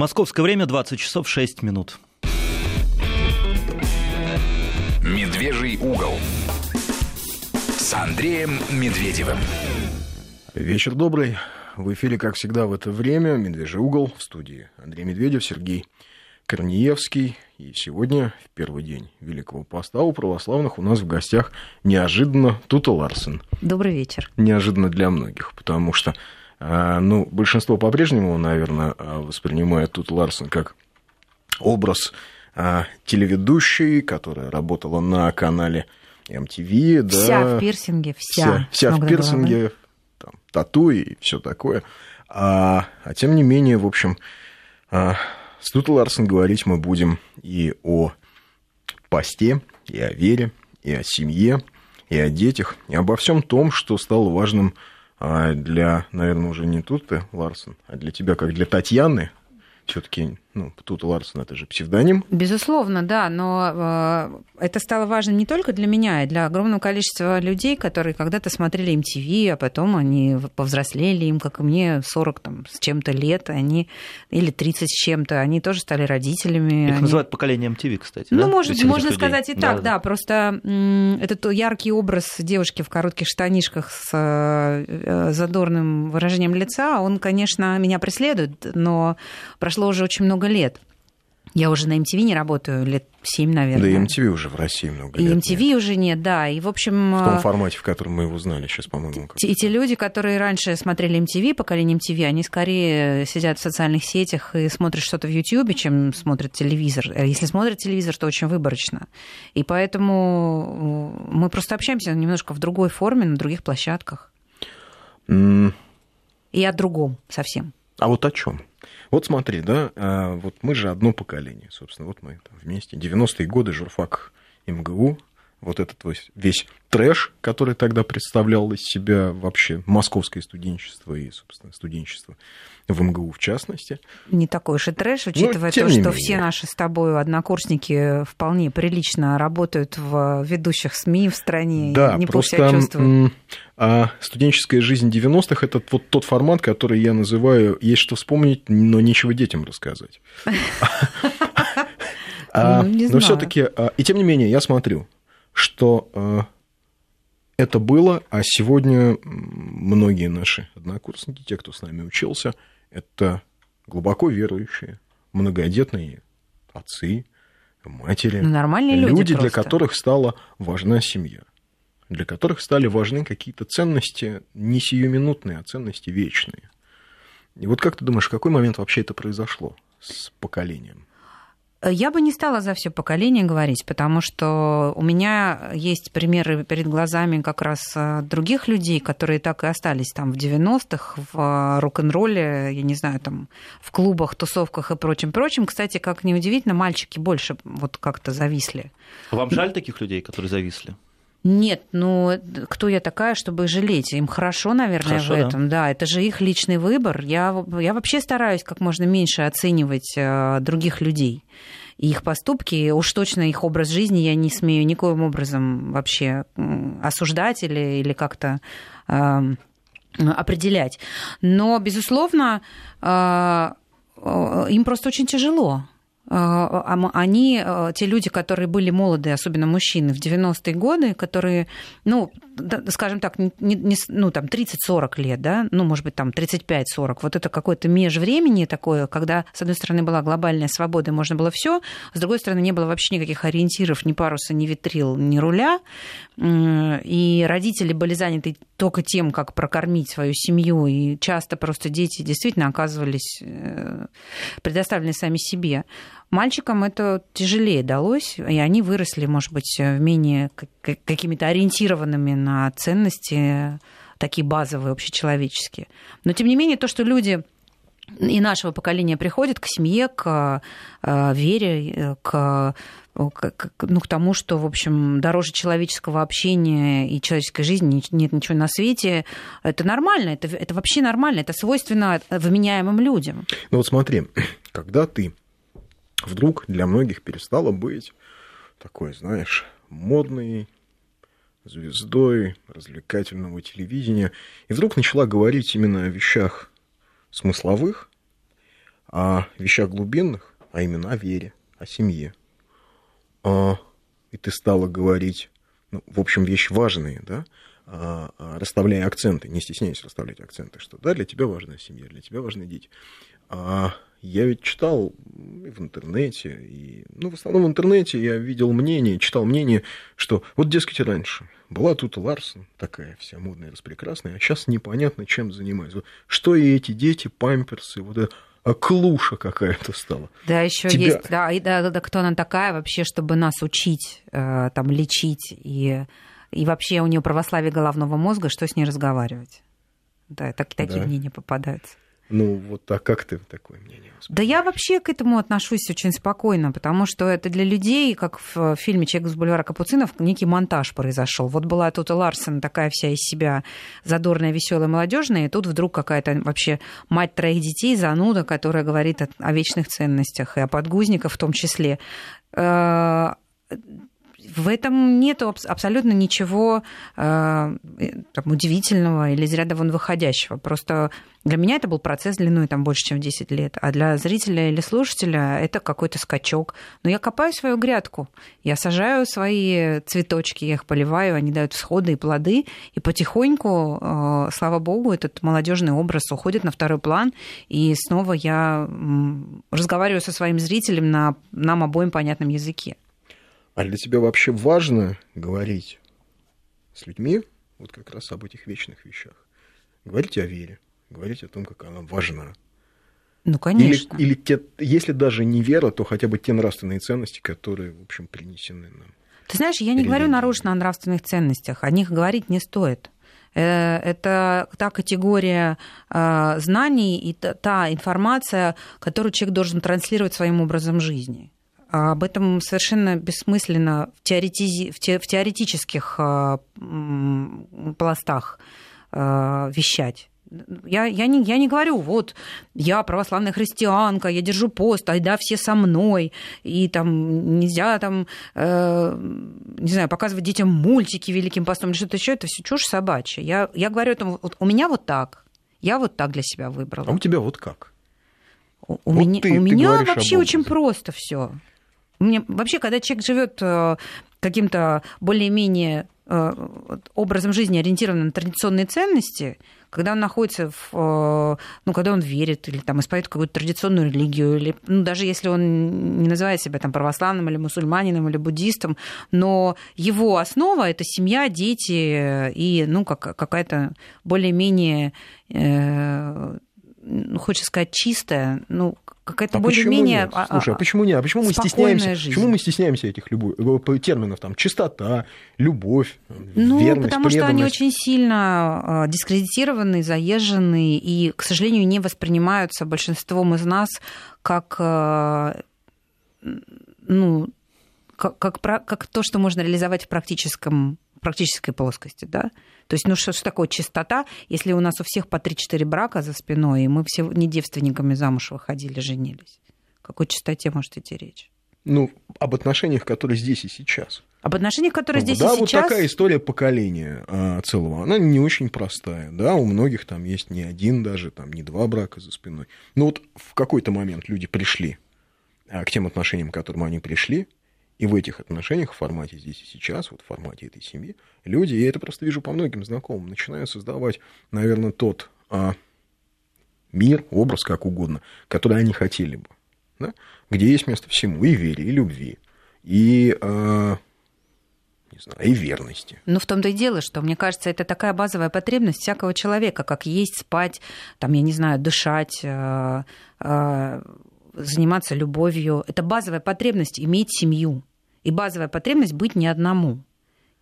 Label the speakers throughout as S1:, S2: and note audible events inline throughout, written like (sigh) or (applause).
S1: Московское время 20 часов 6 минут.
S2: Медвежий угол с Андреем Медведевым.
S3: Вечер добрый. В эфире, как всегда, в это время «Медвежий угол» в студии Андрей Медведев, Сергей Корнеевский. И сегодня, в первый день Великого Поста, у православных у нас в гостях неожиданно Тута Ларсен.
S4: Добрый вечер.
S3: Неожиданно для многих, потому что ну, большинство по-прежнему, наверное, воспринимает Тута Ларсен как образ а, телеведущей, которая работала на канале MTV.
S4: Да, вся в пирсинге, вся.
S3: Вся, вся в пирсинге, там, тату и все такое. А, а тем не менее, в общем, а, с Тута Ларсен говорить мы будем и о посте, и о вере, и о семье, и о детях, и обо всем том, что стало важным а, для, наверное, уже не Туты Ларсен, а для тебя, как для Татьяны, все-таки, ну, тут Ларсон это же псевдоним.
S4: Безусловно, да, но э, это стало важно не только для меня, и для огромного количества людей, которые когда-то смотрели MTV, а потом они повзрослели, им, как и мне, 40 там, с чем-то лет, они, или 30 с чем-то, они тоже стали родителями.
S1: Их
S4: они...
S1: называют поколением MTV, кстати.
S4: Ну,
S1: да?
S4: может, можно сказать и так, да, да. Просто м- этот яркий образ девушки в коротких штанишках с э, задорным выражением лица, он, конечно, меня преследует, но прошло уже очень много лет. Я уже на MTV не работаю лет 7, наверное.
S3: Да и MTV уже в России много лет.
S4: И MTV нет. уже нет, да. И, в общем...
S3: В том формате, в котором мы его знали сейчас, по-моему.
S4: И те люди, которые раньше смотрели MTV, поколение MTV, они скорее сидят в социальных сетях и смотрят что-то в YouTube, чем смотрят телевизор. А если смотрят телевизор, то очень выборочно. И поэтому мы просто общаемся немножко в другой форме, на других площадках. Mm. И о другом совсем.
S3: А вот о чем? Вот смотри, да, а, вот мы же одно поколение, собственно, вот мы там вместе. 90-е годы журфак МГУ, вот этот весь трэш, который тогда представлял из себя вообще московское студенчество и, собственно, студенчество в МГУ в частности.
S4: Не такой уж и трэш, ну, учитывая то, что все наши с тобой однокурсники вполне прилично работают в ведущих СМИ в стране
S3: да,
S4: и не
S3: просто,
S4: себя чувствуют.
S3: А студенческая жизнь 90-х – это вот тот формат, который я называю «есть что вспомнить, но нечего детям рассказать». (laughs) А, но все-таки, а, и тем не менее, я смотрю, что а, это было, а сегодня многие наши однокурсники, те, кто с нами учился, это глубоко верующие, многодетные отцы, матери,
S4: ну, нормальные люди,
S3: люди
S4: просто.
S3: для которых стала важна семья, для которых стали важны какие-то ценности не сиюминутные, а ценности вечные. И вот как ты думаешь, в какой момент вообще это произошло с поколением?
S4: Я бы не стала за все поколение говорить, потому что у меня есть примеры перед глазами как раз э, других людей, которые так и остались там в 90-х, в э, рок-н-ролле, я не знаю, там в клубах, тусовках и прочим-прочим. Кстати, как неудивительно, мальчики больше вот как-то зависли.
S1: Вам жаль таких людей, которые зависли?
S4: Нет, ну кто я такая, чтобы жалеть? Им хорошо, наверное, хорошо, в этом. Да. да, это же их личный выбор. Я, я вообще стараюсь как можно меньше оценивать э, других людей и их поступки. Уж точно их образ жизни я не смею никоим образом вообще осуждать или, или как-то э, определять. Но, безусловно, э, э им просто очень тяжело. А, а они, э, те люди, которые были молоды, особенно мужчины, в 90-е годы, которые, ну, скажем так, не, не, ну, там 30-40 лет, да, ну, может быть, там 35-40, вот это какое-то межвремени такое, когда, с одной стороны, была глобальная свобода, и можно было все, с другой стороны, не было вообще никаких ориентиров, ни паруса, ни витрил, ни руля, и родители были заняты только тем, как прокормить свою семью, и часто просто дети действительно оказывались э, предоставлены сами себе. Мальчикам это тяжелее далось, и они выросли, может быть, менее какими-то ориентированными на ценности, такие базовые, общечеловеческие. Но, тем не менее, то, что люди и нашего поколения приходят к семье, к э, вере, к, к, ну, к тому, что, в общем, дороже человеческого общения и человеческой жизни нет ничего на свете, это нормально, это, это вообще нормально, это свойственно вменяемым людям.
S3: Ну вот смотри, (clears throat) когда ты вдруг для многих перестала быть такой, знаешь, модной звездой развлекательного телевидения, и вдруг начала говорить именно о вещах смысловых, о вещах глубинных, а именно о вере, о семье. А, и ты стала говорить, ну, в общем, вещи важные, да, а, а, расставляя акценты, не стесняясь расставлять акценты, что да, для тебя важна семья, для тебя важны дети. А я ведь читал и в интернете, и, ну, в основном в интернете я видел мнение, читал мнение, что вот, дескать, раньше была тут Ларсон, такая вся модная, распрекрасная, а сейчас непонятно, чем занимается. Что и эти дети, памперсы, вот это а клуша какая-то стала.
S4: Да, еще Тебя... есть, да, и да, да, кто она такая вообще, чтобы нас учить, э, там, лечить, и, и вообще у нее православие головного мозга, что с ней разговаривать? Да, так, такие да. мнения попадаются.
S3: Ну, вот а как ты такое мнение?
S4: Да я вообще к этому отношусь очень спокойно, потому что это для людей, как в фильме «Человек с бульвара Капуцинов», некий монтаж произошел. Вот была тут Ларсен такая вся из себя задорная, веселая, молодежная, и тут вдруг какая-то вообще мать троих детей, зануда, которая говорит о, о вечных ценностях и о подгузниках в том числе э, в этом нет абсолютно ничего э, там, удивительного или из ряда вон выходящего. Просто для меня это был процесс длиной там, больше, чем 10 лет, а для зрителя или слушателя это какой-то скачок. Но я копаю свою грядку, я сажаю свои цветочки, я их поливаю, они дают всходы и плоды, и потихоньку, э, слава богу, этот молодежный образ уходит на второй план, и снова я разговариваю со своим зрителем на нам обоим понятном языке.
S3: А для тебя вообще важно говорить с людьми вот как раз об этих вечных вещах? Говорить о вере, говорить о том, как она важна.
S4: Ну, конечно.
S3: Или, или те, если даже не вера, то хотя бы те нравственные ценности, которые, в общем, принесены нам.
S4: Ты знаешь, я не говорю нарочно о нравственных ценностях, о них говорить не стоит. Э, это та категория э, знаний и та информация, которую человек должен транслировать своим образом жизни. А об этом совершенно бессмысленно в, теоретизи... в, те... в теоретических э, пластах э, вещать. Я, я, не, я не говорю, вот, я православная христианка, я держу пост, а да, все со мной, и там нельзя там, э, не знаю, показывать детям мультики великим постом или что-то еще, это все чушь собачья. Я, я говорю, это, вот, у меня вот так, я вот так для себя выбрала.
S3: А у тебя вот как?
S4: У, вот меня, ты, у меня вообще очень просто все. Мне, вообще, когда человек живет э, каким-то более-менее э, образом жизни, ориентированным на традиционные ценности, когда он находится в, э, ну, когда он верит или там исповедует какую-то традиционную религию, или, ну, даже если он не называет себя там православным или мусульманином или буддистом, но его основа это семья, дети и, ну, как, какая-то более-менее ну, хочется сказать, чистая, ну, какая-то а более-менее...
S3: А, Слушай, а, а почему нет? А почему мы стесняемся? Жизнь. Почему мы стесняемся этих любовь, э, терминов, там, чистота, любовь,
S4: ну,
S3: верность,
S4: потому
S3: преданность.
S4: что они очень сильно а, дискредитированы, заезжены и, к сожалению, не воспринимаются большинством из нас как, ну, как, как, как то, что можно реализовать в практическом практической плоскости, да. То есть, ну что, что такое чистота, если у нас у всех по 3-4 брака за спиной, и мы все не девственниками замуж выходили, женились? О какой чистоте может идти речь?
S3: Ну, об отношениях, которые здесь и сейчас.
S4: Об отношениях, которые ну, здесь
S3: да,
S4: и сейчас.
S3: Да, вот такая история поколения а, целого. Она не очень простая. Да, у многих там есть не один даже, там не два брака за спиной. Но вот в какой-то момент люди пришли а, к тем отношениям, к которым они пришли, и в этих отношениях, в формате здесь и сейчас, вот в формате этой семьи, люди, я это просто вижу по многим знакомым, начинают создавать, наверное, тот а, мир, образ, как угодно, который они хотели бы. Да? Где есть место всему, и вере, и любви, и, а, не знаю, и верности.
S4: Ну, в том-то и дело, что, мне кажется, это такая базовая потребность всякого человека, как есть, спать, там, я не знаю, дышать, а, а, заниматься любовью. Это базовая потребность иметь семью. И базовая потребность быть не одному.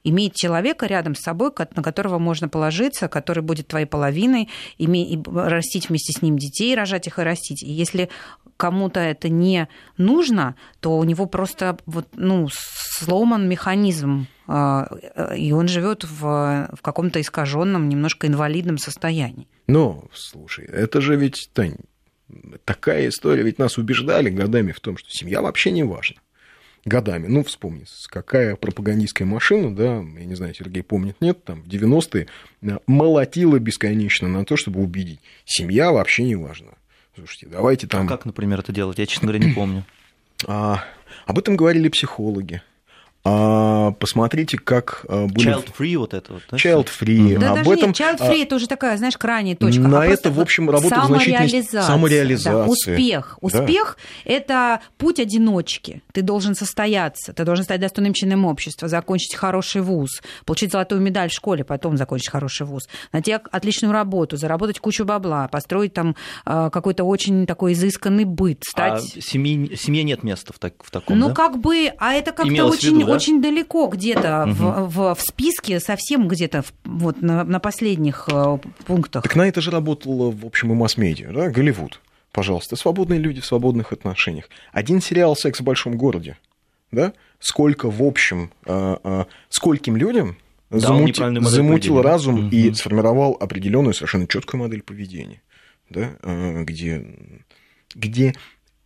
S4: Иметь человека рядом с собой, на которого можно положиться, который будет твоей половиной, и растить вместе с ним детей, рожать их и растить. И если кому-то это не нужно, то у него просто вот, ну, сломан механизм, а, и он живет в, в каком-то искаженном, немножко инвалидном состоянии.
S3: Но, слушай, это же ведь, Тань, такая история, ведь нас убеждали годами в том, что семья вообще не важна годами. Ну, вспомни, какая пропагандистская машина, да, я не знаю, Сергей помнит, нет, там в 90-е молотила бесконечно на то, чтобы убедить. Семья вообще не важна. Слушайте, давайте там...
S1: А как, например, это делать? Я, честно говоря, не помню.
S3: А, об этом говорили психологи. А, посмотрите, как а, были...
S1: Child free вот это вот. Да?
S3: Child free.
S4: Да,
S3: Об
S4: даже
S3: этом...
S4: нет, child free это уже такая, знаешь, крайняя точка.
S3: На
S4: а
S3: это, в общем, работает
S4: самореализация.
S3: самореализация.
S4: Да, успех.
S3: Да.
S4: Успех – это путь одиночки. Ты должен состояться, ты должен стать достойным членом общества, закончить хороший вуз, получить золотую медаль в школе, потом закончить хороший вуз, найти отличную работу, заработать кучу бабла, построить там какой-то очень такой изысканный быт, стать...
S1: А семьи, семье нет места в, так, в таком,
S4: Ну,
S1: да?
S4: как бы, а это как-то очень,
S1: да?
S4: очень далеко где-то
S1: Мгм.
S4: в, в, в списке, совсем где-то в- вот на, на последних э, пунктах.
S3: Так на это же работало, в общем, и масс-медиа, да, Голливуд. Пожалуйста, свободные люди в свободных отношениях. Один сериал «Секс в большом городе», да, сколько, в общем, а, а, скольким людям
S1: Дал
S3: замути- замутил
S1: поведения.
S3: разум и
S1: Мгм.
S3: сформировал определенную совершенно четкую модель поведения, да, а, где, где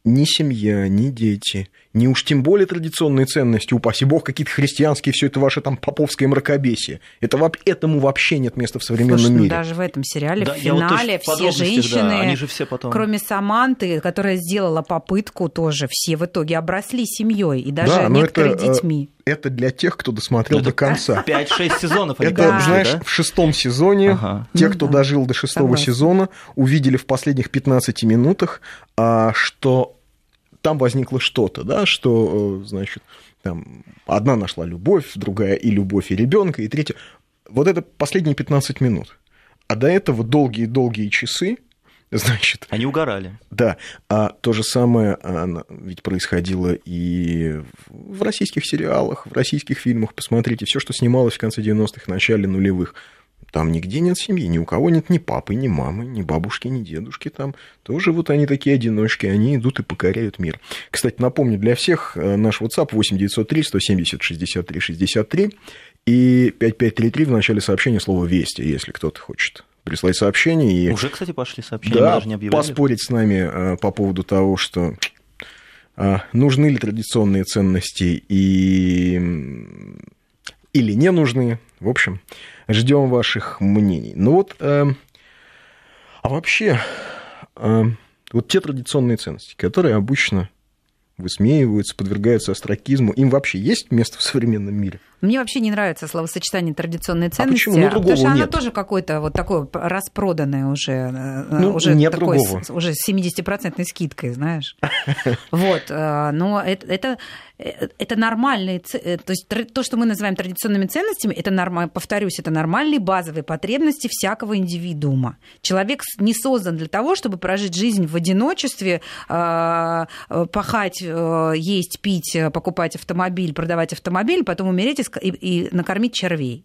S3: ни семья, ни дети, ни уж тем более традиционные ценности, упаси бог, какие-то христианские, все это ваше там поповское мракобесие. Это, этому вообще нет места в современном
S4: Слушай, ну
S3: мире.
S4: даже в этом сериале,
S1: Да,
S4: в
S1: вот
S4: финале,
S1: в
S4: все
S1: подробностях, да,
S4: женщины,
S1: они же все потом-
S4: кроме Саманты, которая сделала попытку тоже, все в итоге обросли семьей, и даже
S3: Да,
S4: некоторые
S3: это, э,
S4: детьми.
S3: Это для тех, кто досмотрел
S1: Ну,
S3: до
S1: это
S3: конца.
S1: 5-6 сезонов они
S3: Это,
S4: Да.
S3: знаешь,
S1: да?
S3: в шестом сезоне
S1: Ага.
S3: те,
S4: Ну
S3: кто
S4: да.
S3: дожил до шестого
S4: Согласна.
S3: сезона, увидели в последних 15 минутах, а, что там возникло что-то, да, что, э, значит, там одна нашла любовь, другая и любовь, и ребенка, и третья. Вот это последние 15 минут. А до этого долгие-долгие часы, значит,
S1: Они угорали.
S3: да, а то же самое а, ведь происходило и в в российских сериалах, в российских фильмах. Посмотрите, все, что снималось в конце 90-х, начале нулевых. Там нигде нет семьи, ни у кого нет ни папы, ни мамы, ни бабушки, ни дедушки. Там тоже вот они такие одиночки, они идут и покоряют мир. Кстати, напомню для всех, э, наш WhatsApp 8903 170 63 63 и 5533 в начале сообщения слово «Вести», если кто-то хочет прислать сообщение. И...
S1: Уже, кстати, пошли сообщения,
S3: Да,
S1: даже не объявляли.
S3: поспорить с нами э, по поводу того, что э, нужны ли традиционные ценности и... или не нужны. В общем, ждем ваших мнений. Ну вот, э, а вообще, э, вот те традиционные ценности, которые обычно высмеиваются, подвергаются астракизму, им вообще есть место в современном мире?
S4: Мне вообще не нравится словосочетание традиционные ценности,
S3: почему? Ну,
S4: потому
S3: другого
S4: что оно
S3: нет.
S4: тоже какое-то вот такое распроданное уже, э,
S3: Ну,
S4: уже
S3: нет
S4: такой
S3: другого.
S4: с- уже с 70% скидкой, знаешь. (laughs) Вот, э, но это, это, э, это нормальные, э, то есть то, что мы называем традиционными ценностями, это нормально, повторюсь, это нормальные базовые потребности всякого индивидуума. Человек не создан для того, чтобы прожить жизнь в одиночестве, э, э, пахать, э, есть, пить, э, покупать автомобиль, продавать автомобиль, потом умереть и и, и накормить червей.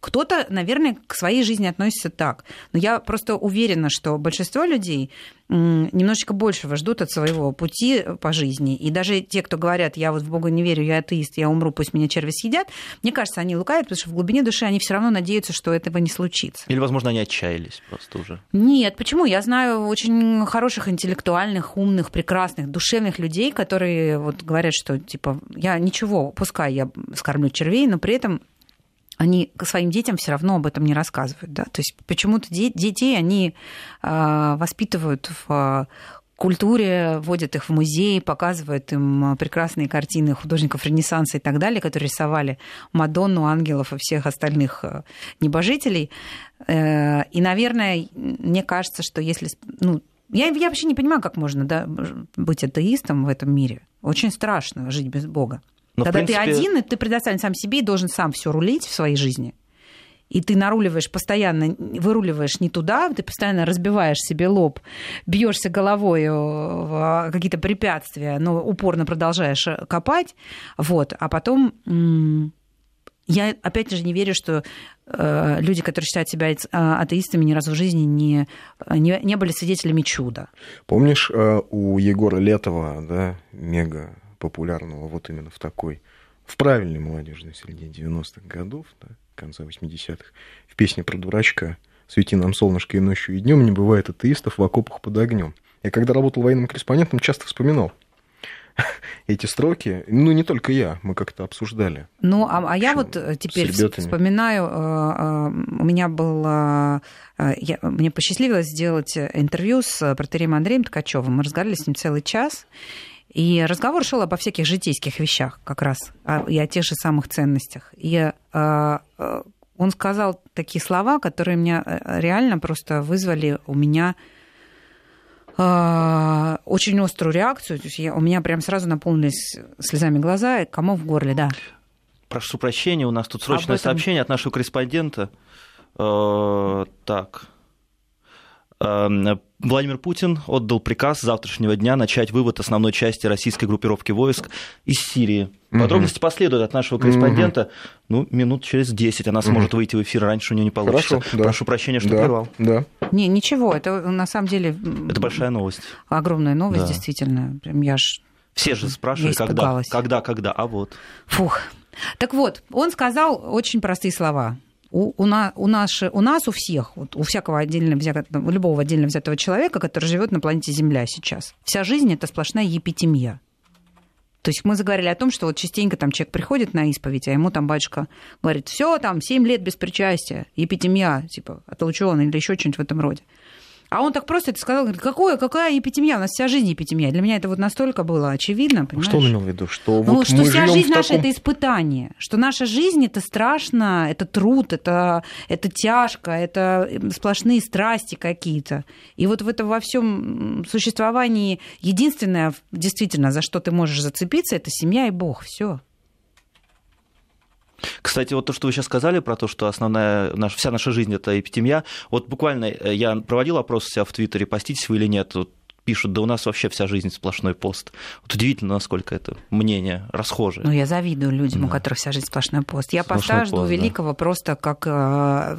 S4: Кто-то, наверное, к своей жизни относится так. Но я просто уверена, что большинство людей немножечко большего ждут от своего пути по жизни. И даже те, кто говорят, я вот в Бога не верю, я атеист, я умру, пусть меня черви съедят, мне кажется, они лукают, потому что в глубине души они все равно надеются, что этого не случится.
S1: Или, возможно, они отчаялись просто уже.
S4: Нет, почему? Я знаю очень хороших, интеллектуальных, умных, прекрасных, душевных людей, которые вот говорят, что типа я ничего, пускай я скормлю червей, но при этом они к своим детям все равно об этом не рассказывают. Да? То есть почему-то де- детей они а, воспитывают в а, культуре, водят их в музей, показывают им прекрасные картины художников Ренессанса и так далее, которые рисовали Мадонну, ангелов и всех остальных э, небожителей. Э, И, наверное, мне кажется, что если... Ну, я, я вообще не понимаю, как можно да, быть атеистом в этом мире. Очень страшно жить без Бога.
S1: Но,
S4: Когда
S1: принципе,
S4: ты один, и ты предоставлен сам себе и должен сам все рулить в своей жизни. И ты наруливаешь постоянно, выруливаешь не туда, ты постоянно разбиваешь себе лоб, бьешься головой э, в какие-то препятствия, но упорно продолжаешь э, копать. Вот. А потом я опять же не верю, что э, люди, которые считают себя ат- атеистами, ни разу в жизни не, не, не были свидетелями чуда.
S3: Помнишь, э, у Егора Летова, да, мега популярного вот именно в такой, в правильной молодежной среде 90-х годов, да, конца 80-х, в песне про дурачка «Свети нам солнышко и ночью, и днем не бывает атеистов в окопах под огнем». Я когда работал военным корреспондентом, часто вспоминал (laughs) эти строки. Ну, не только я, мы как-то обсуждали.
S4: Ну, а, а я вот э, теперь вспоминаю, э, э, у меня был, я, мне посчастливилось сделать интервью с протереем Андреем Ткачевым. Мы разговаривали с ним целый час. И разговор шел обо всяких житейских вещах как раз, и о тех же самых ценностях. И он сказал такие слова, которые меня реально просто вызвали у меня а, очень острую реакцию. То есть я, у меня прям сразу наполнились слезами глаза, и комов в горле, да.
S1: Прошу прощения, у нас тут срочное этом... сообщение от нашего корреспондента. Э, так. Эм, Владимир Путин отдал приказ с завтрашнего дня начать вывод основной части российской группировки войск из Сирии. Подробности последуют от нашего корреспондента. Угу. Ну, минут через 10 она сможет угу. выйти в эфир, раньше у нее не получится.
S3: Хорошо, да.
S1: Прошу прощения, что
S3: да,
S1: прервал.
S3: Да.
S4: Не, ничего, это на самом деле...
S1: Это большая новость.
S4: Огромная новость, да. действительно. Прям я ж...
S1: Все же спрашивали, когда, когда, когда, а вот.
S4: Фух. Так вот, он сказал очень простые слова у, у, на, у, наши, у нас, у всех, вот, у всякого отдельно взятого, у любого отдельно взятого человека, который живет на планете Земля сейчас, вся жизнь это сплошная епитемия. То есть мы заговорили о том, что вот частенько там человек приходит на исповедь, а ему там батюшка говорит, все, там, 7 лет без причастия, епитемия, типа, отлучен или еще что-нибудь в этом роде. А он так просто это сказал, говорит, какое, какая эпидемия, у нас вся жизнь эпидемия. Для меня это вот настолько было очевидно, понимаешь?
S3: Что он имел в виду? Что,
S4: ну,
S3: вот
S4: что вся жизнь
S3: таком...
S4: наша это испытание, что наша жизнь это страшно, это труд, это, это тяжко, это сплошные страсти какие-то. И вот в этом во всем существовании единственное, действительно, за что ты можешь зацепиться, это семья и Бог. Все.
S1: Кстати, вот то, что вы сейчас сказали про то, что основная, наша, вся наша жизнь это эпидемия, вот буквально э, я проводил опрос у себя в Твиттере, поститесь вы или нет, вот пишут, да у нас вообще вся жизнь сплошной пост. Вот удивительно, насколько это мнение расхожее.
S4: Ну, я завидую людям, да. у которых вся жизнь сплошной пост. Я сплошной поста жду великого да. просто как, э,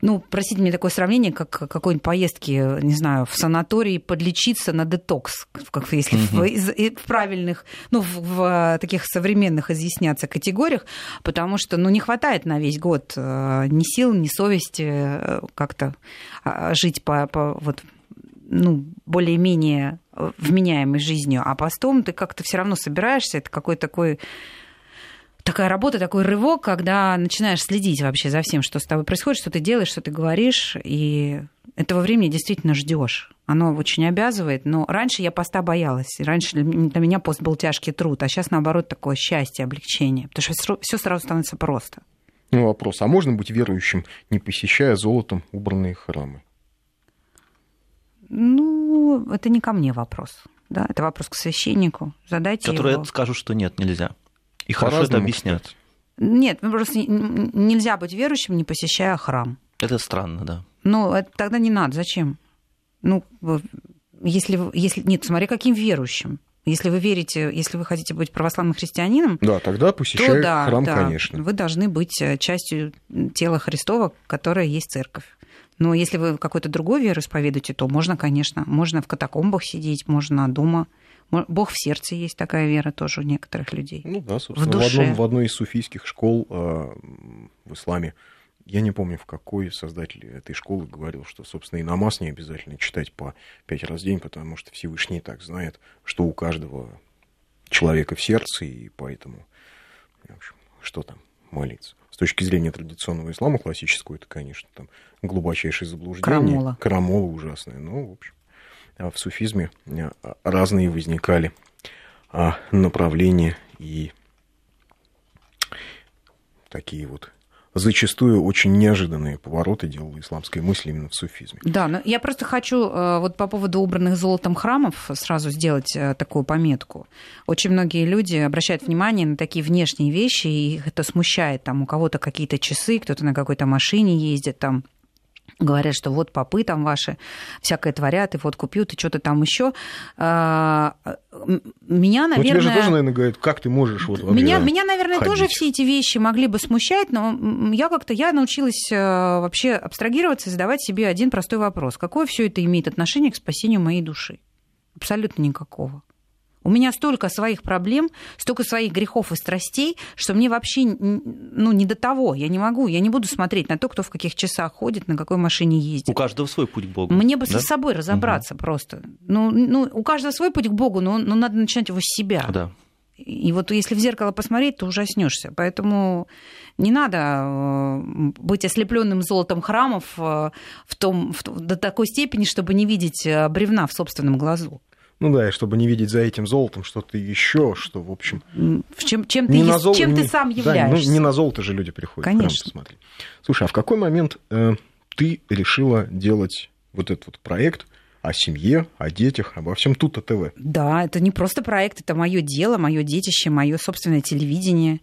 S4: ну, простите мне такое сравнение, как какой-нибудь поездки, не знаю, в санатории подлечиться на детокс, как если угу. в, в правильных, ну, в, в таких современных изъясняться категориях, потому что, ну, не хватает на весь год э, ни сил, ни совести э, как-то а, жить по, по вот ну, более-менее э, вменяемой жизнью, а постом ты как-то все равно собираешься, это какой-то такой такая работа, такой рывок, когда начинаешь следить вообще за всем, что с тобой происходит, что ты делаешь, что ты говоришь, и этого времени действительно ждешь. Оно очень обязывает, но раньше я поста боялась. Раньше для меня пост был тяжкий труд, а сейчас, наоборот, такое счастье, облегчение, потому что все сразу становится просто.
S3: Ну, вопрос, а можно быть верующим, не посещая золотом убранные храмы?
S4: Ну, это не ко мне вопрос. Да, это вопрос к священнику. Задайте
S1: Которые
S4: его.
S1: скажут, что нет, нельзя. И хорошо это объяснят.
S4: Нет, ну, просто нельзя быть верующим, не посещая храм.
S1: Это странно, да.
S4: Ну, это тогда не надо. Зачем? Ну, если, если... Нет, смотри, каким верующим. Если вы верите, если вы хотите быть православным христианином,
S3: да, тогда посещай
S4: то, да,
S3: храм,
S4: да,
S3: конечно.
S4: Вы должны быть э, частью тела Христова, которая есть церковь. Но если вы какой-то другой веру исповедуете, то можно, конечно, можно в катакомбах сидеть, можно дома. Бог в сердце есть такая вера тоже у некоторых людей.
S3: Ну да, собственно, в, душе. в, одном, в одной из суфийских школ э, в исламе, я не помню, в какой создатель этой школы говорил, что, собственно, и намаз не обязательно читать по пять раз в день, потому что Всевышний так знает, что у каждого человека в сердце, и поэтому, в общем, что там молиться с точки зрения традиционного ислама классического, это, конечно, там глубочайшее заблуждение.
S4: Крамола.
S3: Крамола ужасная. Ну, в общем, а в суфизме а, разные возникали а, направления и такие вот зачастую очень неожиданные повороты делала исламская мысль именно в суфизме.
S4: Да, но я просто хочу э, вот по поводу убранных золотом храмов сразу сделать э, такую пометку. Очень многие люди обращают внимание на такие внешние вещи, и их это смущает. Там у кого-то какие-то часы, кто-то на какой-то машине ездит, там говорят, что вот попы там ваши всякое творят, и вот купил ты что-то там еще. А, меня, наверное... Ну, тебе
S3: же тоже, наверное, говорят, как ты можешь вот
S4: меня, меня, наверное,
S3: ходить.
S4: тоже все эти вещи могли бы смущать, но я как-то, я научилась э, вообще абстрагироваться и задавать себе один простой вопрос. Какое все это имеет отношение к спасению моей души? Абсолютно никакого. У меня столько своих проблем, столько своих грехов и страстей, что мне вообще ну, не до того. Я не могу, я не буду смотреть на то, кто в каких часах ходит, на какой машине ездит.
S1: У каждого свой путь к Богу.
S4: Мне бы да? с собой разобраться угу. просто. Ну, ну, у каждого свой путь к Богу, но, но надо начинать его с себя.
S1: Да.
S4: И вот если в зеркало посмотреть, то ужаснешься. Поэтому не надо э, быть ослепленным золотом храмов э, в том, в, до такой степени, чтобы не видеть э, бревна в собственном глазу.
S3: Ну да, и чтобы не видеть за этим золотом что-то еще, что, в общем...
S4: В чем, чем, ты, на зол... чем не, ты сам являешься.
S3: Да, ну, не на золото же люди приходят.
S4: Конечно.
S3: Храм Слушай, а в какой момент э, ты решила делать вот этот вот проект о семье, о детях, обо всем тут ТВ?
S4: Да, это не просто проект, это мое дело, мое детище, мое собственное телевидение.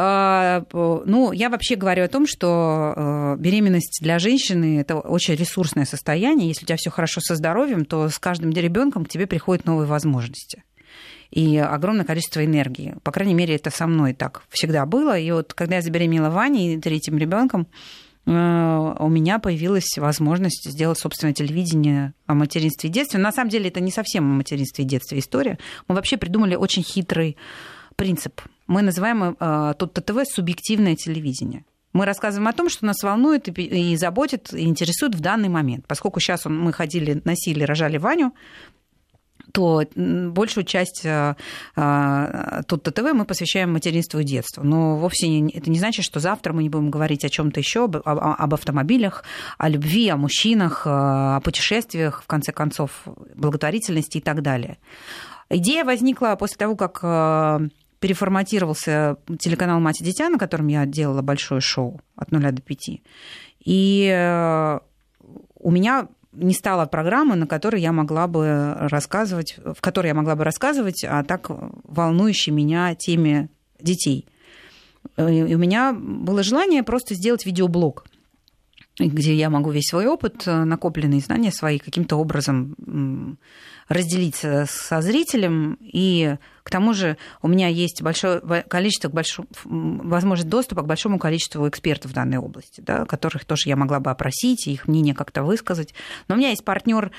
S4: А, ну, я вообще говорю о том, что э, беременность для женщины это очень ресурсное состояние. Если у тебя все хорошо со здоровьем, то с каждым ребенком к тебе приходят новые возможности и огромное количество энергии. По крайней мере, это со мной так всегда было. И вот когда я забеременела Ваней, третьим ребенком, э, у меня появилась возможность сделать собственное телевидение о материнстве и детстве. На самом деле это не совсем о материнстве и детстве история. Мы вообще придумали очень хитрый принцип. Мы называем э, тут ТТВ субъективное телевидение. Мы рассказываем о том, что нас волнует и заботит, и интересует в данный момент. Поскольку сейчас мы ходили, носили, рожали Ваню, то большую часть э, э, тут ТТВ мы посвящаем материнству и детству. Но вовсе не, это не значит, что завтра мы не будем говорить о чем-то еще, об, об автомобилях, о любви, о мужчинах, о путешествиях, в конце концов, благотворительности и так далее. Идея возникла после того, как переформатировался телеканал «Мать и дитя», на котором я делала большое шоу от нуля до пяти. И э, у меня не стало программы, на которой я могла бы рассказывать, в которой я могла бы рассказывать о так волнующей меня теме детей. Э, и у меня было желание просто сделать видеоблог, где я могу весь свой опыт, э, накопленные знания свои каким-то образом разделить со зрителем и к тому же у меня есть большое количество, большое, возможность доступа к большому количеству экспертов в данной области, да, которых тоже я могла бы опросить и их мнение как-то высказать. Но у меня есть партнер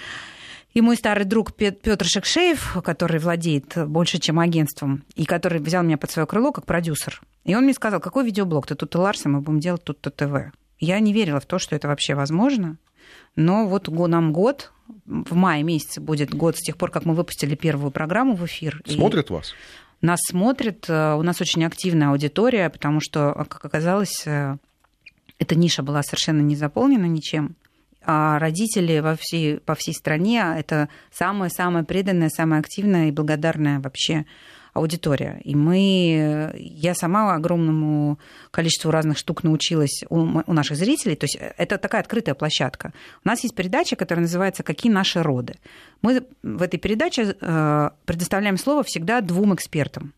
S4: и мой старый друг Петр Шекшеев, который владеет больше, чем агентством, и который взял меня под свое крыло как продюсер. И он мне сказал, какой видеоблог ты тут Ларса, мы будем делать тут ТВ. Я не верила в то, что это вообще возможно. Но вот нам год, в мае месяце будет год с тех пор, как мы выпустили первую программу в эфир.
S3: Смотрят вас?
S4: Нас смотрят, э, у нас очень активная аудитория, потому что, как оказалось, э, эта ниша была совершенно не заполнена ничем. А родители во всей, по всей стране – это самая-самая преданная, самая активная и благодарная вообще аудитория. И мы, я сама огромному количеству разных штук научилась у, у наших зрителей. То есть это такая открытая площадка. У нас есть передача, которая называется «Какие наши роды?». Мы в этой передаче э, предоставляем слово всегда двум экспертам.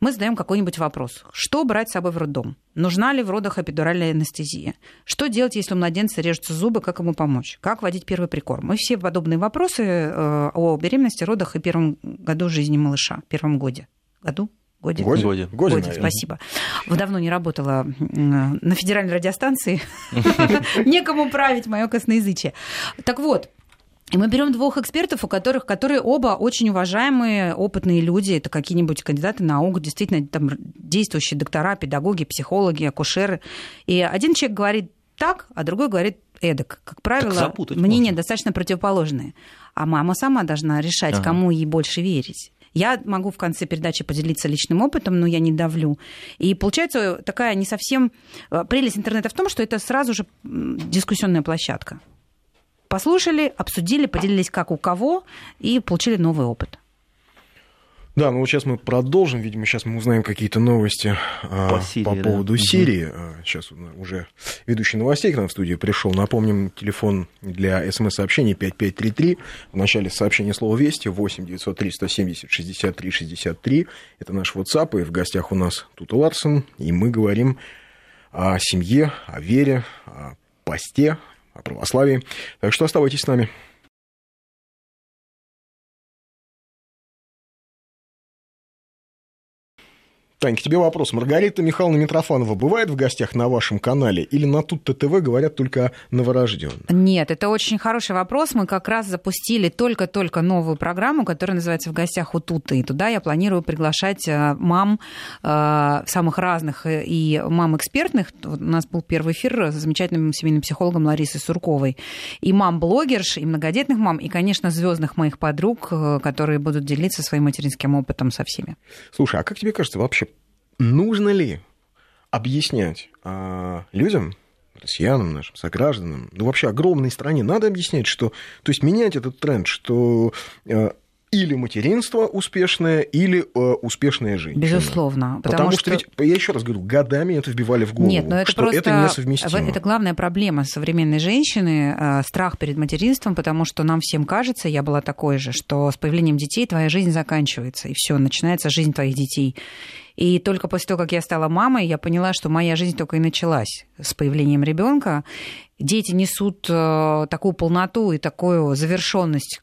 S4: Мы задаем какой-нибудь вопрос. Что брать с собой в роддом? Нужна ли в родах эпидуральная анестезия? Что делать, если у младенца режутся зубы? Как ему помочь? Как вводить первый прикорм? Мы все подобные вопросы э, о беременности, родах и первом году жизни малыша, первом годе году?
S3: Годе? Годе.
S1: Годе,
S4: Годе, Годе спасибо. Давно не работала на федеральной радиостанции. (laughs) Некому править мое косноязычие. Так вот, и мы берем двух экспертов, у которых, которые оба очень уважаемые, опытные люди. Это какие-нибудь кандидаты наук, действительно там действующие доктора, педагоги, психологи, акушеры. И один человек говорит так, а другой говорит эдак. Как правило, мнения можно. достаточно противоположные. А мама сама должна решать, ага. кому ей больше верить. Я могу в конце передачи поделиться личным опытом, но я не давлю. И получается такая не совсем... Э, прелесть интернета в том, что это сразу же дискуссионная площадка. Послушали, обсудили, поделились как у кого и получили новый опыт.
S3: Да, ну вот сейчас мы продолжим. Видимо, сейчас мы узнаем какие-то новости а, по, Сирии, по поводу да? Сирии. Угу. Сейчас уже ведущий новостей к нам в студию пришел. Напомним, телефон для смс-сообщений 5533. В начале сообщения слова «Вести» 8 903 170 63 63. Это наш WhatsApp. И в гостях у нас Тута Ларсон. И мы говорим о семье, о вере, о посте, о православии. Так что оставайтесь с нами. Тань, к тебе вопрос. Маргарита Михайловна Митрофанова бывает в гостях на вашем канале или на тут ТТВ говорят только о?
S4: Нет, это очень хороший вопрос. Мы как раз запустили только-только новую программу, которая называется «В гостях у Туты». И туда я планирую приглашать э, мам э, самых разных э, и мам экспертных. У нас был первый эфир с замечательным семейным психологом Ларисой Сурковой. И мам-блогерш, и многодетных мам, и, конечно, звездных моих подруг, которые будут делиться своим материнским опытом со всеми.
S3: Слушай, а как тебе кажется, вообще нужно ли объяснять а, людям, россиянам нашим, согражданам, ну вообще огромной стране, надо объяснять, что, то есть менять этот тренд, что а, или материнство успешное, или э, успешная жизнь.
S4: Безусловно.
S3: Потому, потому что, что ведь, я еще раз говорю, годами это вбивали в голову,
S4: Нет, но это
S3: что
S4: просто,
S3: это несовместимо.
S4: Это главная проблема современной женщины, э, страх перед материнством, потому что нам всем кажется, я была такой же, что с появлением детей твоя жизнь заканчивается, и все, начинается жизнь твоих детей. И только после того, как я стала мамой, я поняла, что моя жизнь только и началась с появлением ребенка. Дети несут э, такую полноту и такую завершенность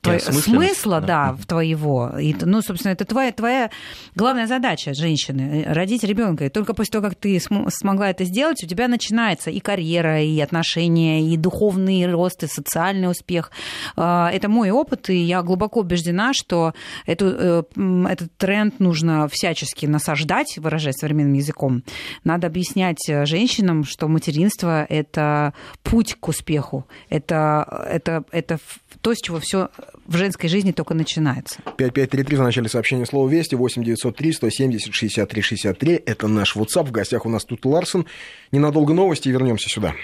S4: твой, смысла, да, в твоего. И, ну, собственно, это твоя, твоя главная задача женщины – родить ребенка. И только после того, как ты смогла это сделать, у тебя начинается и карьера, и отношения, и духовный рост, и социальный успех. А, это мой опыт, и я глубоко убеждена, что эту, э, этот тренд нужно всячески насаждать, выражаясь современным языком. Надо объяснять женщинам, что материнство – это путь к успеху, это, это, это то, с чего все в женской жизни только начинается.
S3: 5533 в начале сообщения слова «Вести», 8903 170 63 63. Это наш WhatsApp. В гостях у нас тут Ларсон. Ненадолго новости и вернемся сюда.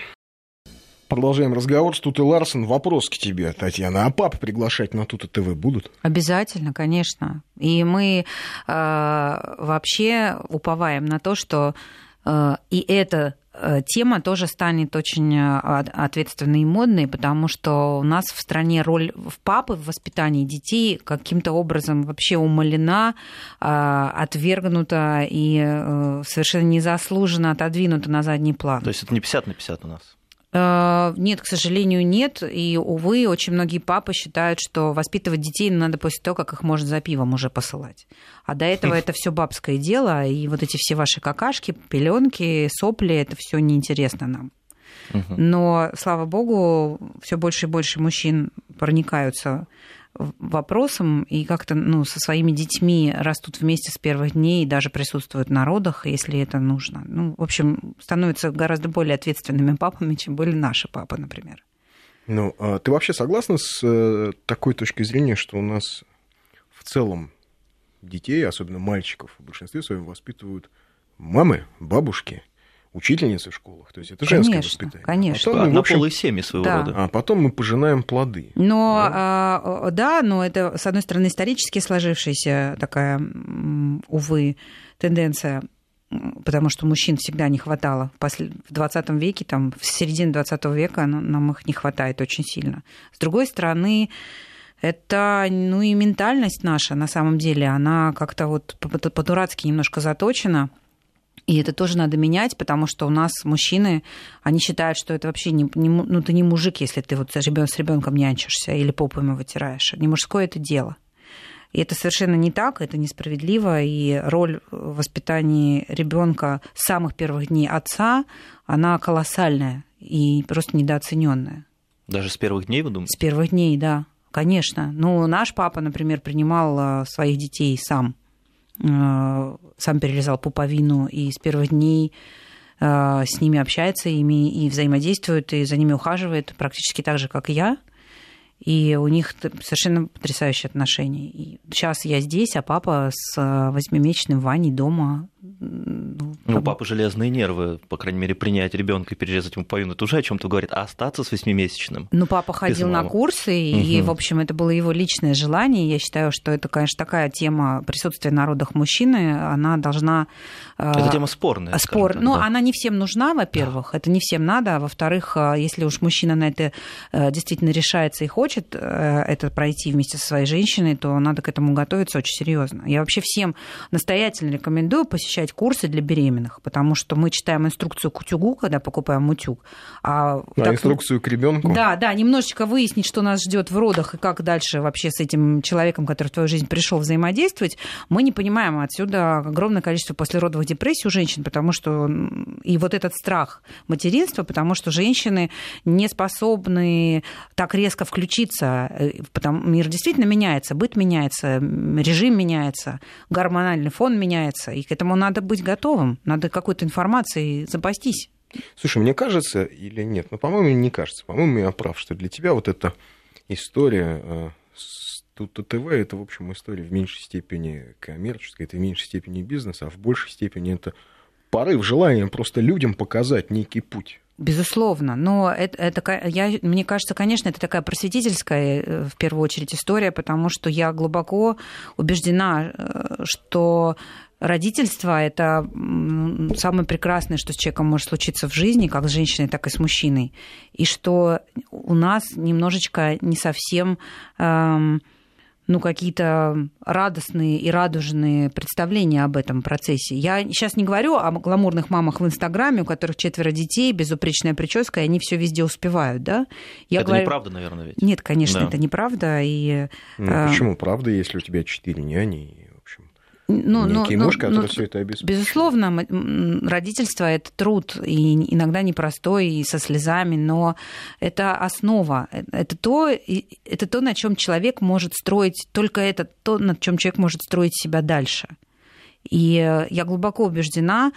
S3: Продолжаем разговор с Тутой Ларсон. Вопрос к тебе, Татьяна. А пап приглашать на Тута ТВ будут?
S4: Обязательно, конечно. И мы э, вообще уповаем на то, что э, и это тема тоже станет очень э, ответственной и модной, потому что у нас в стране роль в папы в воспитании детей каким-то образом вообще умалена, э, отвергнута и совершенно незаслуженно отодвинута на задний план.
S1: То есть это не 50 на 50 у нас?
S4: Э, нет, к сожалению, нет. И, увы, очень многие папы считают, что воспитывать детей надо после того, как их можно за пивом уже посылать. А до этого (laughs) это все бабское дело, и вот эти все ваши какашки, пеленки, сопли, это все неинтересно нам. Но, слава богу, все больше и больше мужчин проникаются вопросом и как-то ну, со своими детьми растут вместе с первых дней и даже присутствуют на родах, если это нужно. Ну, в общем, становятся гораздо более ответственными (laughs) папами, чем были наши папы, например.
S3: Ну, а ты вообще согласна с э, такой точкой зрения, что у нас в целом детей, особенно мальчиков, в большинстве своем воспитывают мамы, бабушки – учительницы в школах. То есть это женское конечно, воспитание.
S4: Конечно,
S1: а потом, общем, семьи своего да. рода.
S3: А потом мы пожинаем плоды.
S4: Но да? А, да, но это, с одной стороны, исторически сложившаяся такая, увы, тенденция потому что мужчин всегда не хватало. В 20 веке, там, в середине 20 века нам их не хватает очень сильно. С другой стороны, это, ну и ментальность наша, на самом деле, она как-то вот по-дурацки немножко заточена – и это тоже надо менять, потому что у нас мужчины, они считают, что это вообще не, не ну ты не мужик, если ты вот с ребенком нянчишься или попу ему вытираешь. Не мужское это дело. И это совершенно не так, это несправедливо, и роль в воспитании ребенка с самых первых дней отца, она колоссальная и просто недооцененная.
S1: Даже с первых дней, вы думаете?
S4: С первых дней, да, конечно. Ну, наш папа, например, принимал а, своих детей сам Э, сам перерезал пуповину и с первых дней э, с ними общается ими и взаимодействует, и за ними ухаживает практически так же, как и я. И у них совершенно потрясающие отношения. И сейчас я здесь, а папа с э, восьмимесячным Ваней дома
S1: ну, ну, у папы железные нервы, по крайней мере, принять ребенка и перерезать ему повину, это уже о чем-то говорит, а остаться с восьмимесячным.
S4: Ну, папа ходил на курсы, угу. и, в общем, это было его личное желание. Я считаю, что это, конечно, такая тема присутствия на родах мужчины, она должна...
S1: Э, это тема спорная.
S4: Спор. Ну, да. она не всем нужна, во-первых, да. это не всем надо, а во-вторых, э, если уж мужчина на это действительно решается и хочет это пройти вместе со своей женщиной, то надо к этому готовиться очень серьезно. Я вообще всем настоятельно рекомендую посещать курсы для беременных потому что мы читаем инструкцию к утюгу, когда покупаем утюг.
S3: А, а так, инструкцию к ребенку.
S4: Да, да, немножечко выяснить, что нас ждет в родах и как дальше вообще с этим человеком, который в твою жизнь пришел, взаимодействовать, мы не понимаем. Отсюда огромное количество послеродовых депрессий у женщин, потому что и вот этот страх материнства, потому что женщины не способны так резко включиться, э, потому мир действительно меняется, быт меняется, режим меняется, гормональный фон меняется, и к этому надо быть готовым, надо какой-то информацией запастись.
S3: Слушай, мне кажется или нет? Ну, по-моему, не кажется. По-моему, я прав, что для тебя вот эта история э, с ТТВ это, в общем, история в меньшей степени коммерческая, это в меньшей степени бизнес, а в большей степени это порыв, желание просто людям показать некий путь.
S4: Безусловно, но это, это я, мне кажется, конечно, это такая просветительская, э, в первую очередь, история, потому что я глубоко убеждена, э, что родительство – это самое прекрасное, что с человеком может случиться в жизни, как с женщиной, так и с мужчиной. И что у нас немножечко не совсем эм, ну, какие-то радостные и радужные представления об этом процессе. Я сейчас не говорю о гламурных мамах в Инстаграме, у которых четверо детей, безупречная прическа, и они все везде успевают, да?
S1: Я это говорю... неправда, наверное, ведь?
S4: Нет, конечно, да. это неправда. И,
S3: ну, э... почему правда, если у тебя четыре няни? Ну, некий ну, муж, который ну, все это обеспечивает.
S4: Безусловно, родительство – это труд, и иногда непростой, и со слезами, но это основа. Это то, это то на чем человек может строить, только это то, на чем человек может строить себя дальше. И я глубоко убеждена,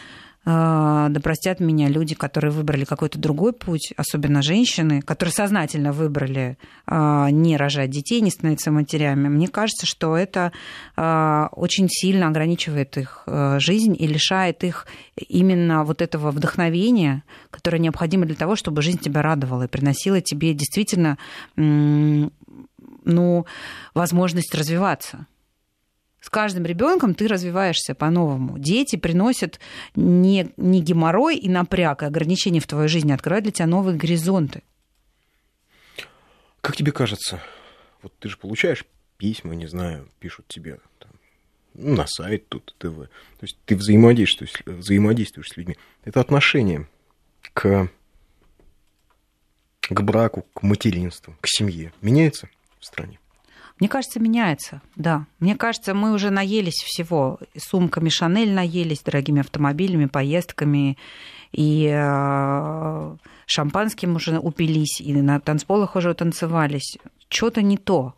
S4: да простят меня люди, которые выбрали какой-то другой путь, особенно женщины, которые сознательно выбрали а, не рожать детей, не становиться матерями. Мне кажется, что это а, очень сильно ограничивает их жизнь и лишает их именно вот этого вдохновения, которое необходимо для того, чтобы жизнь тебя радовала и приносила тебе действительно ну, возможность развиваться с каждым ребенком ты развиваешься по-новому. Дети приносят не, не геморрой и напряг, и ограничения в твоей жизни, открывают для тебя новые горизонты.
S3: Как тебе кажется, вот ты же получаешь письма, не знаю, пишут тебе там, ну, на сайт тут, ТВ. То есть ты взаимодействуешь, взаимодействуешь с людьми. Это отношение к, к браку, к материнству, к семье меняется в стране?
S4: Мне кажется, меняется, да. Мне кажется, мы уже наелись всего. Сумками Шанель наелись, дорогими автомобилями, поездками. И э, шампанским уже упились, и на танцполах уже танцевались. Что-то не то.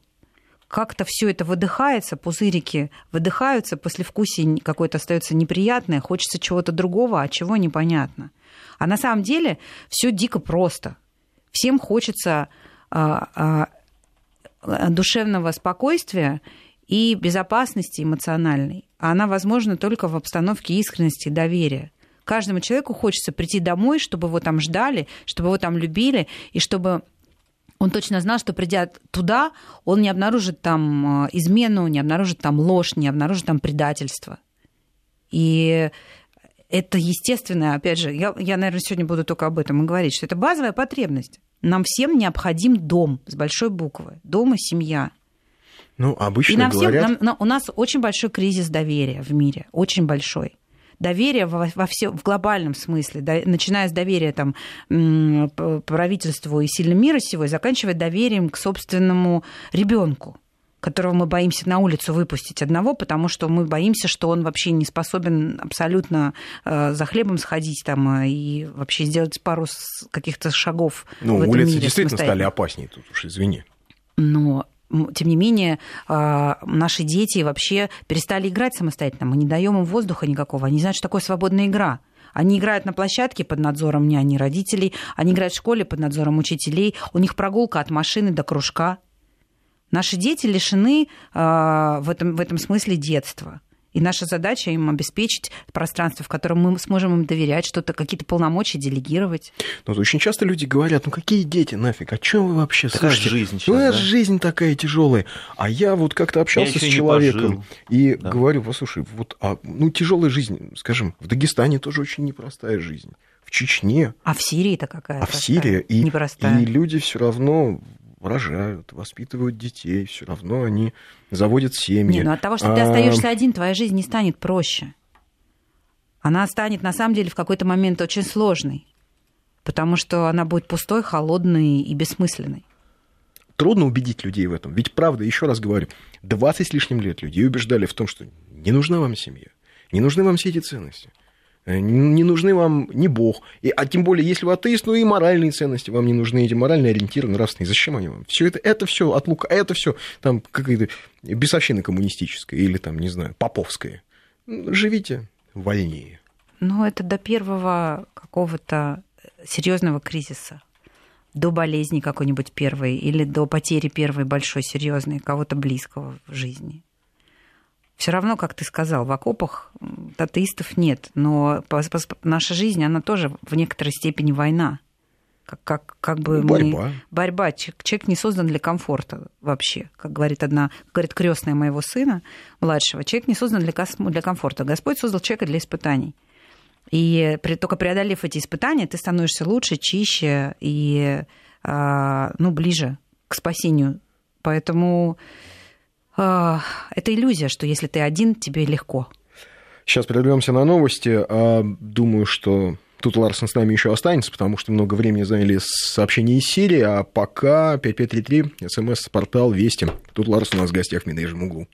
S4: Как-то все это выдыхается, пузырики выдыхаются, послевкусие какое-то остается неприятное, хочется чего-то другого, а чего непонятно. А на самом деле все дико просто. Всем хочется а, Э, душевного спокойствия и безопасности эмоциональной. А она возможна только в обстановке искренности и доверия. Каждому человеку хочется прийти домой, чтобы его там ждали, чтобы его там любили, и чтобы он точно знал, что придя туда, он не обнаружит там э, измену, не обнаружит там ложь, не обнаружит там предательство. И это естественно, опять же, я, я, наверное, сегодня буду только об этом и говорить, что это базовая потребность. Нам всем необходим дом с большой буквы. Дом и семья.
S3: Ну, обычно и нам говорят...
S4: Всем, нам, у нас очень большой кризис доверия в мире, очень большой. Доверие во, во все, в глобальном смысле, до, начиная с доверия там, правительству и сильным мира сего, и заканчивая доверием к собственному ребенку которого мы боимся на улицу выпустить одного, потому что мы боимся, что он вообще не способен абсолютно э, за хлебом сходить там э, и вообще сделать пару каких-то шагов.
S3: Ну,
S4: в этом
S3: улицы
S4: мире
S3: действительно стали опаснее тут уж, извини.
S4: Но тем не менее, э, наши дети вообще перестали играть самостоятельно. Мы не даем им воздуха никакого. Они знают, что такое свободная игра. Они играют на площадке под надзором няни родителей, они играют в школе под надзором учителей, у них прогулка от машины до кружка. Наши дети лишены а, в этом, в этом смысле детства. И наша задача им обеспечить пространство, в котором мы сможем им доверять, что-то, какие-то полномочия делегировать.
S3: Ну, очень часто люди говорят, ну какие дети нафиг, о чем вы вообще
S1: такая слушаете? жизнь сейчас,
S3: Ну,
S1: да?
S3: жизнь такая тяжелая. А я вот как-то общался с человеком и да. говорю, послушай, вот, а, ну, тяжелая жизнь, скажем, в Дагестане тоже очень непростая жизнь. В Чечне.
S4: А в Сирии-то какая?
S3: А в Сирии и, непростая. и люди все равно рожают, воспитывают детей, все равно они заводят семьи.
S4: Не, ну от того, что а... ты остаешься один, твоя жизнь не станет проще. она станет на самом деле в какой-то момент очень сложной, потому что она будет пустой, холодной и бессмысленной.
S3: Трудно убедить людей в этом. Ведь правда, еще раз говорю, 20 с лишним лет людей убеждали в том, что не нужна вам семья, не нужны вам все эти ценности. Э, не нужны вам ни Бог, и, а тем более, если вы атеист, ну и моральные ценности вам не нужны, эти моральные ориентиры, нравственные, зачем они вам? Все это, это все от лука, это все там какая-то бесовщина коммунистическая или там, не знаю, поповская. Живите вольнее.
S4: Ну, это до первого какого-то серьезного кризиса до болезни какой-нибудь первой или до потери первой большой серьезной кого-то близкого в жизни. Все равно, как ты сказал, в окопах атеистов нет, но наша жизнь, она тоже в некоторой степени война. Как, как, как бы
S3: борьба. Мы...
S4: борьба. Человек не создан для комфорта вообще. Как говорит одна, говорит крестная моего сына, младшего, человек не создан для, для комфорта. Господь создал человека для испытаний. И при, только преодолев эти испытания, ты становишься лучше, чище и а, ну, ближе к спасению. Поэтому это иллюзия, что если ты один, тебе легко.
S3: Сейчас прервемся на новости. А, думаю, что тут Ларсон с нами еще останется, потому что много времени заняли сообщения из Сирии, а пока 5533, смс-портал Вести. Тут Ларсон у нас в гостях в Медвежьем углу.